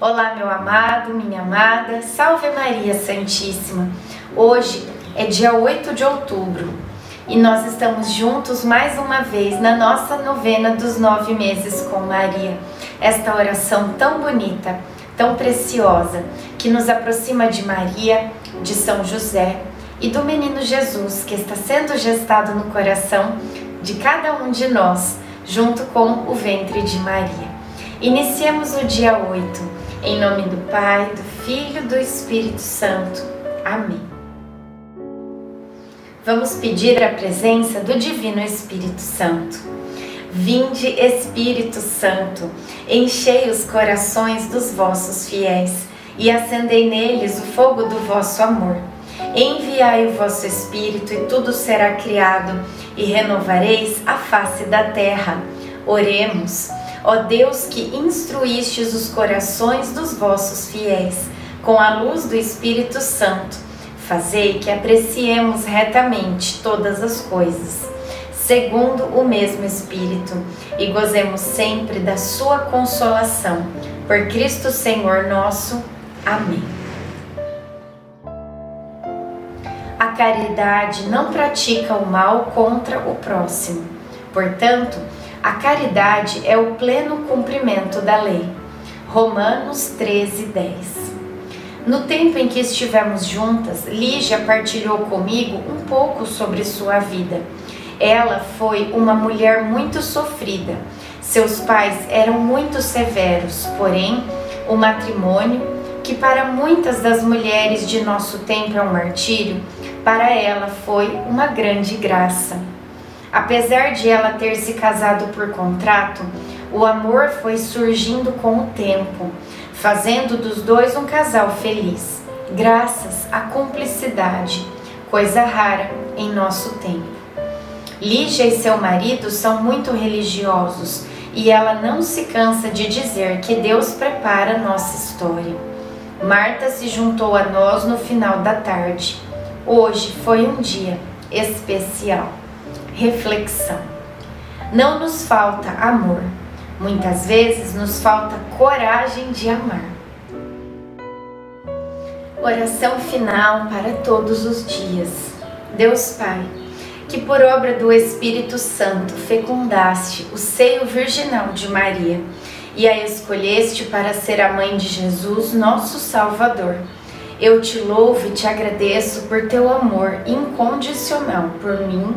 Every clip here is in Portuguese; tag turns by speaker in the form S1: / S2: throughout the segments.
S1: Olá, meu amado, minha amada, salve Maria Santíssima. Hoje é dia 8 de outubro e nós estamos juntos mais uma vez na nossa novena dos nove meses com Maria. Esta oração tão bonita, tão preciosa, que nos aproxima de Maria, de São José e do menino Jesus que está sendo gestado no coração de cada um de nós, junto com o ventre de Maria. Iniciemos o dia 8 em nome do Pai, do Filho e do Espírito Santo. Amém. Vamos pedir a presença do Divino Espírito Santo. Vinde, Espírito Santo, enchei os corações dos vossos fiéis e acendei neles o fogo do vosso amor. Enviai o vosso Espírito e tudo será criado, e renovareis a face da terra. Oremos. Ó Deus que instruístes os corações dos vossos fiéis com a luz do Espírito Santo, fazei que apreciemos retamente todas as coisas, segundo o mesmo Espírito, e gozemos sempre da sua consolação. Por Cristo Senhor nosso. Amém. A caridade não pratica o mal contra o próximo. Portanto, a caridade é o pleno cumprimento da lei. Romanos 13, 10. No tempo em que estivemos juntas, Lígia partilhou comigo um pouco sobre sua vida. Ela foi uma mulher muito sofrida. Seus pais eram muito severos, porém, o matrimônio, que para muitas das mulheres de nosso tempo é um martírio, para ela foi uma grande graça. Apesar de ela ter se casado por contrato, o amor foi surgindo com o tempo, fazendo dos dois um casal feliz, graças à cumplicidade, coisa rara em nosso tempo. Lígia e seu marido são muito religiosos e ela não se cansa de dizer que Deus prepara nossa história. Marta se juntou a nós no final da tarde. Hoje foi um dia especial reflexão. Não nos falta amor, muitas vezes nos falta coragem de amar. Oração final para todos os dias. Deus Pai, que por obra do Espírito Santo fecundaste o seio virginal de Maria e a escolheste para ser a mãe de Jesus, nosso Salvador. Eu te louvo e te agradeço por teu amor incondicional por mim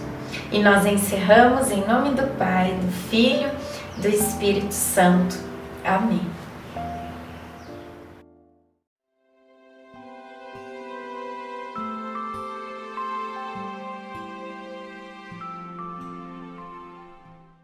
S1: E nós encerramos em nome do Pai, do Filho, do Espírito Santo. Amém.